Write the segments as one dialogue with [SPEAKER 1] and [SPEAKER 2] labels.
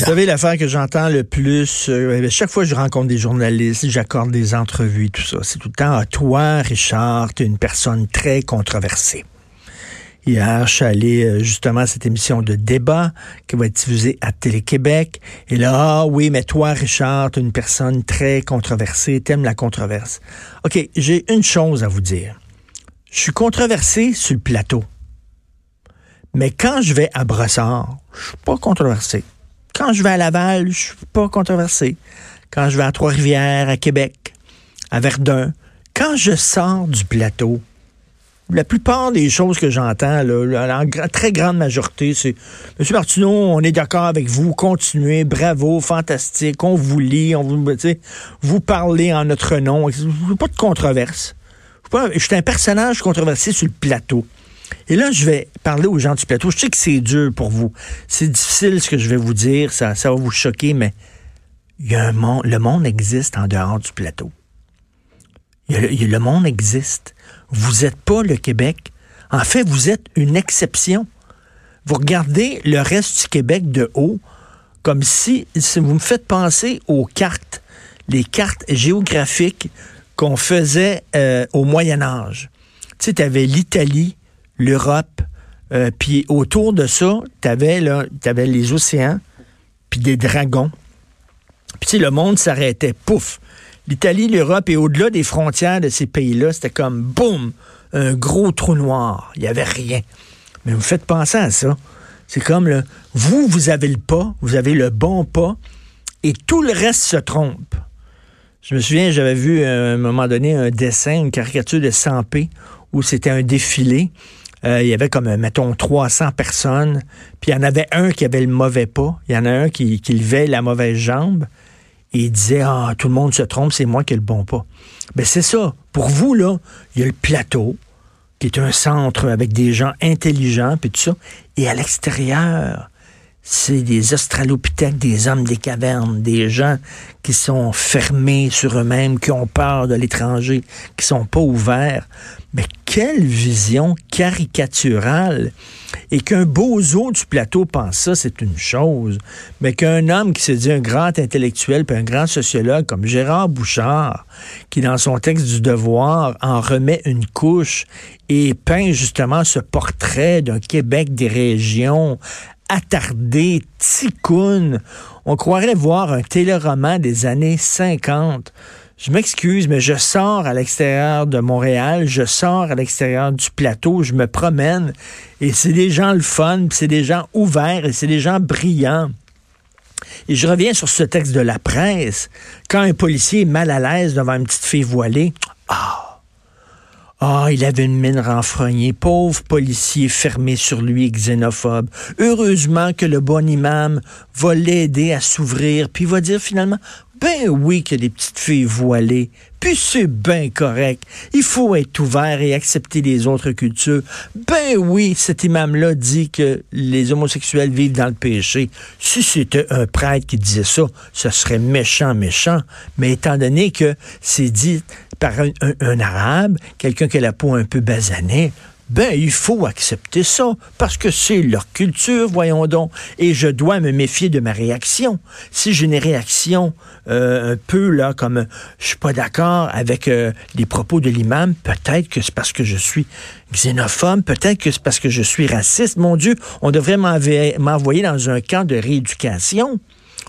[SPEAKER 1] Vous savez, l'affaire que j'entends le plus, euh, chaque fois que je rencontre des journalistes, j'accorde des entrevues, tout ça, c'est tout le temps, ah, toi, Richard, tu es une personne très controversée. Hier, je suis allé euh, justement à cette émission de débat qui va être diffusée à Télé-Québec. Et là, ah oui, mais toi, Richard, tu es une personne très controversée, t'aimes la controverse. OK, j'ai une chose à vous dire. Je suis controversé sur le plateau. Mais quand je vais à Brossard, je suis pas controversé. Quand je vais à Laval, je suis pas controversé. Quand je vais à Trois-Rivières, à Québec, à Verdun, quand je sors du plateau, la plupart des choses que j'entends, gra- très grande majorité, c'est Monsieur Martineau, on est d'accord avec vous, continuez, bravo, fantastique, on vous lit, on vous, vous parlez en notre nom. Pas de controverse. Je suis un personnage controversé sur le plateau. Et là, je vais parler aux gens du plateau. Je sais que c'est dur pour vous. C'est difficile ce que je vais vous dire. Ça, ça va vous choquer, mais il y a un monde, le monde existe en dehors du plateau. Il y a le, monde existe. Vous n'êtes pas le Québec. En fait, vous êtes une exception. Vous regardez le reste du Québec de haut comme si, si vous me faites penser aux cartes, les cartes géographiques qu'on faisait euh, au Moyen Âge. Tu sais, tu avais l'Italie, l'Europe, euh, puis autour de ça, tu avais, les océans, puis des dragons. Puis le monde s'arrêtait, pouf. L'Italie, l'Europe et au-delà des frontières de ces pays-là, c'était comme, boum, un gros trou noir. Il n'y avait rien. Mais vous faites penser à ça. C'est comme, le, vous, vous avez le pas, vous avez le bon pas, et tout le reste se trompe. Je me souviens, j'avais vu euh, à un moment donné un dessin, une caricature de Sampé, où c'était un défilé. Euh, il y avait comme, euh, mettons, 300 personnes. Puis il y en avait un qui avait le mauvais pas. Il y en a un qui, qui levait la mauvaise jambe. Et il disait, ah, tout le monde se trompe, c'est moi qui ai le bon pas. Ben, c'est ça. Pour vous, là, il y a le plateau, qui est un centre avec des gens intelligents, puis tout ça. Et à l'extérieur, c'est des australopithèques, des hommes des cavernes, des gens qui sont fermés sur eux-mêmes, qui ont peur de l'étranger, qui sont pas ouverts. Mais quelle vision caricaturale! Et qu'un bozo du plateau pense ça, c'est une chose. Mais qu'un homme qui se dit un grand intellectuel puis un grand sociologue comme Gérard Bouchard, qui dans son texte du devoir en remet une couche et peint justement ce portrait d'un Québec des régions attardé, ticoune. On croirait voir un téléroman des années 50. Je m'excuse, mais je sors à l'extérieur de Montréal, je sors à l'extérieur du plateau, je me promène, et c'est des gens le fun, c'est des gens ouverts, et c'est des gens brillants. Et je reviens sur ce texte de la presse. Quand un policier est mal à l'aise devant une petite fille voilée, ah, ah, il avait une mine renfrognée. Pauvre policier fermé sur lui, xénophobe. Heureusement que le bon imam va l'aider à s'ouvrir, puis va dire finalement, ben oui a des petites filles voilées, puis c'est bien correct. Il faut être ouvert et accepter les autres cultures. Ben oui, cet imam-là dit que les homosexuels vivent dans le péché. Si c'était un prêtre qui disait ça, ce serait méchant, méchant. Mais étant donné que c'est dit par un, un- un arabe, quelqu'un qui a la peau un peu basanée, ben, il faut accepter ça, parce que c'est leur culture, voyons donc, et je dois me méfier de ma réaction. Si j'ai une réaction euh, un peu, là, comme je suis pas d'accord avec euh, les propos de l'imam, peut-être que c'est parce que je suis xénophobe, peut-être que c'est parce que je suis raciste. Mon Dieu, on devrait m'envoyer dans un camp de rééducation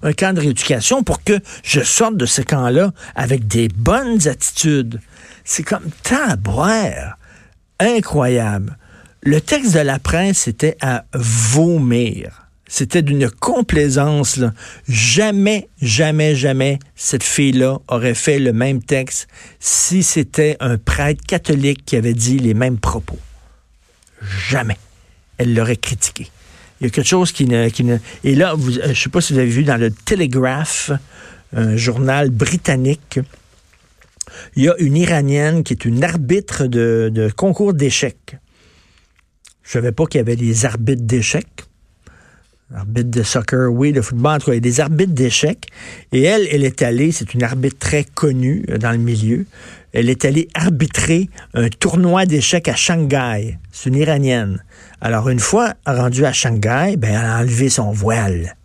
[SPEAKER 1] un camp de rééducation pour que je sorte de ce camp-là avec des bonnes attitudes. C'est comme tabouère. Incroyable. Le texte de la presse était à vomir. C'était d'une complaisance. Là. Jamais, jamais, jamais cette fille-là aurait fait le même texte si c'était un prêtre catholique qui avait dit les mêmes propos. Jamais. Elle l'aurait critiqué. Il y a quelque chose qui ne... Qui ne et là, vous, je ne sais pas si vous avez vu dans le Telegraph, un journal britannique, il y a une Iranienne qui est une arbitre de, concours d'échecs. Je ne savais pas qu'il y avait des arbitres d'échecs. Arbitre de soccer, oui, de football, en tout cas, il y a des arbitres d'échecs. Et elle, elle est allée, c'est une arbitre très connue euh, dans le milieu, elle est allée arbitrer un tournoi d'échecs à Shanghai. C'est une Iranienne. Alors, une fois rendue à Shanghai, ben, elle a enlevé son voile.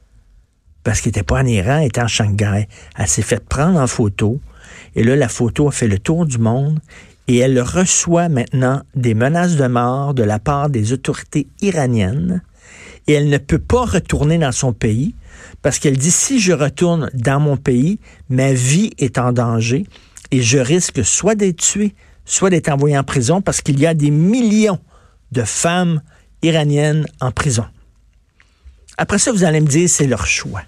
[SPEAKER 1] Parce qu'elle n'était pas en Iran, elle était en Shanghai. Elle s'est fait prendre en photo. Et là, la photo a fait le tour du monde. Et elle reçoit maintenant des menaces de mort de la part des autorités iraniennes et elle ne peut pas retourner dans son pays parce qu'elle dit si je retourne dans mon pays, ma vie est en danger et je risque soit d'être tuée, soit d'être envoyée en prison parce qu'il y a des millions de femmes iraniennes en prison. Après ça, vous allez me dire, c'est leur choix.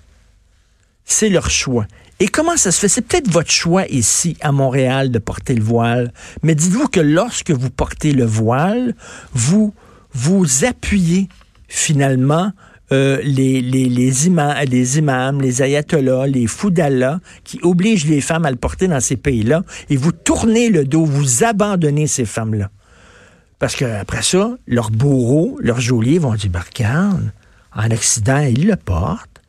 [SPEAKER 1] C'est leur choix. Et comment ça se fait? C'est peut-être votre choix ici, à Montréal, de porter le voile. Mais dites-vous que lorsque vous portez le voile, vous vous appuyez finalement euh, les, les, les, imams, les imams, les ayatollahs, les fous d'Allah qui obligent les femmes à le porter dans ces pays-là et vous tournez le dos, vous abandonnez ces femmes-là. Parce qu'après ça, leurs bourreaux, leurs geôliers vont dire, barcane, en accident, ils le portent.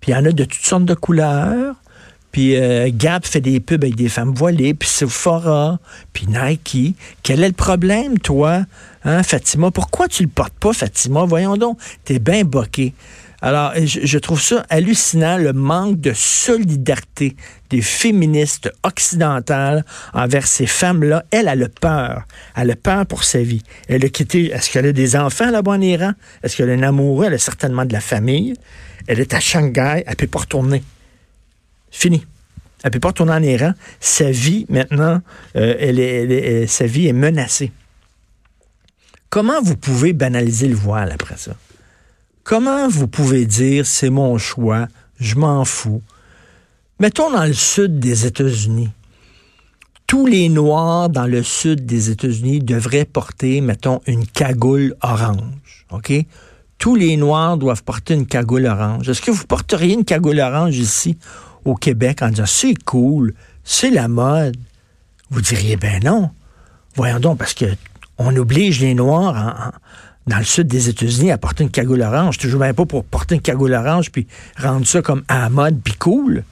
[SPEAKER 1] Puis il y en a de toutes sortes de couleurs. Puis euh, Gap fait des pubs avec des femmes voilées, puis Sephora, puis Nike. Quel est le problème, toi, hein, Fatima? Pourquoi tu le portes pas, Fatima? Voyons donc, t'es bien boqué. Alors, je, trouve ça hallucinant, le manque de solidarité des féministes occidentales envers ces femmes-là. Elle, a le peur. Elle a peur pour sa vie. Elle a quitté. Est-ce qu'elle a des enfants là-bas en Iran? Est-ce qu'elle est amoureux? Elle a certainement de la famille. Elle est à Shanghai. Elle peut pas retourner. Fini. Elle ne peut pas retourner en Iran. Sa vie, maintenant, euh, est, sa vie est menacée. Comment vous pouvez banaliser le voile après ça? Comment vous pouvez dire c'est mon choix, je m'en fous? Mettons dans le sud des États-Unis. Tous les Noirs dans le sud des États-Unis devraient porter, mettons, une cagoule orange. OK? Tous les Noirs doivent porter une cagoule orange. Est-ce que vous porteriez une cagoule orange ici au Québec en disant c'est cool, c'est la mode, vous diriez ben non. Voyons donc, parce que on oblige les Noirs dans le sud des États-Unis à porter une cagoule orange. Toujours même pas pour porter une cagoule orange puis rendre ça comme à la mode puis cool.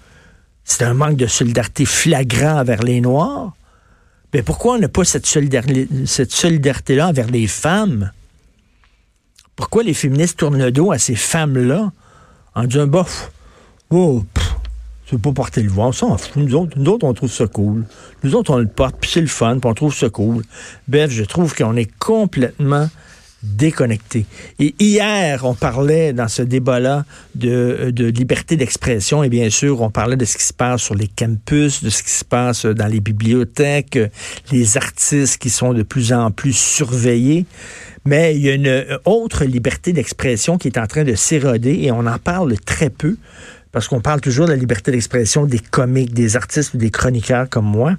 [SPEAKER 1] C'est un manque de solidarité flagrant envers les Noirs. Mais pourquoi on n'a pas cette solidarité-là envers les femmes? Pourquoi les féministes tournent le dos à ces femmes-là en disant, bof, oh, tu veux pas porter le voile, on s'en fout. Nous autres, on trouve ça cool. Nous autres, on le porte, puis c'est le fun, puis on trouve ça cool. Bref, je trouve qu'on est complètement déconnecté. Et hier, on parlait dans ce débat-là de, de, liberté d'expression et bien sûr, on parlait de ce qui se passe sur les campus, de ce qui se passe dans les bibliothèques, les artistes qui sont de plus en plus surveillés. Mais il y a une autre liberté d'expression qui est en train de s'éroder et on en parle très peu parce qu'on parle toujours de la liberté d'expression des comiques, des artistes ou des chroniqueurs comme moi,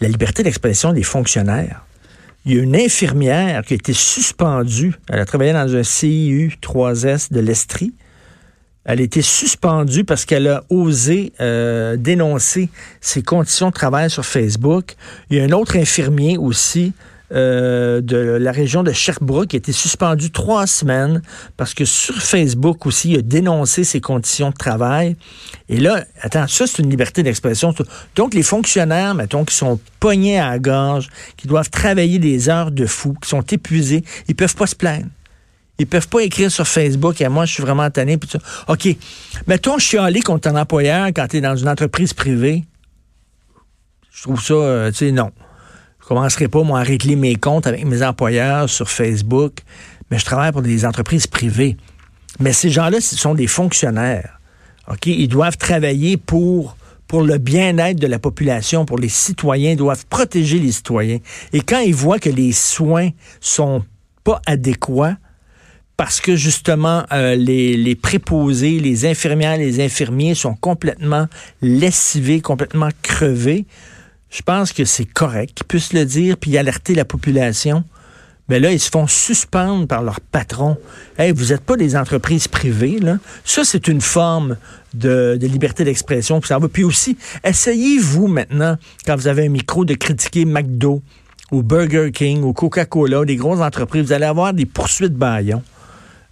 [SPEAKER 1] la liberté d'expression des fonctionnaires. Il y a une infirmière qui a été suspendue. Elle a travaillé dans un CIU 3S de l'Estrie. Elle a été suspendue parce qu'elle a osé euh, dénoncer ses conditions de travail sur Facebook. Il y a un autre infirmier aussi euh, de la région de Sherbrooke qui a été suspendu trois semaines parce que sur Facebook aussi, il a dénoncé ses conditions de travail. Et là, attends, ça, c'est une liberté d'expression. Donc, les fonctionnaires, mettons, qui sont pognés à la gorge, qui doivent travailler des heures de fou, qui sont épuisés, ils peuvent pas se plaindre. Ils peuvent pas écrire sur Facebook, et moi, je suis vraiment tanné. Puis OK, mettons, chialer contre un employeur quand tu es dans une entreprise privée. Je trouve ça, euh, tu sais, non. Je commencerai pas, moi, à régler mes comptes avec mes employeurs sur Facebook, mais je travaille pour des entreprises privées. Mais ces gens-là, ce sont des fonctionnaires. OK? Ils doivent travailler pour, pour le bien-être de la population, pour les citoyens, doivent protéger les citoyens. Et quand ils voient que les soins sont pas adéquats, parce que justement euh, les, les, préposés, les infirmières, les infirmiers sont complètement lessivés, complètement crevés, je pense que c'est correct qu'ils puissent le dire puis alerter la population Mais là, ils se font suspendre par leur patron. Hey, vous n'êtes pas des entreprises privées, là. Ça, c'est une forme de, liberté d'expression. Puis aussi, essayez-vous maintenant, quand vous avez un micro, de critiquer McDo ou Burger King ou Coca-Cola, des grosses entreprises. Vous allez avoir des poursuites baillons.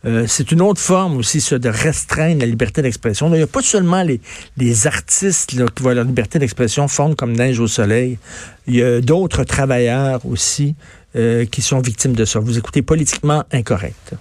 [SPEAKER 1] Euh, c'est une autre forme aussi, de restreindre la liberté d'expression. Il n'y a pas seulement les, les artistes qui voient leur liberté d'expression fondre comme neige au soleil. Il y a d'autres travailleurs aussi euh, qui sont victimes de ça. Vous écoutez politiquement incorrect.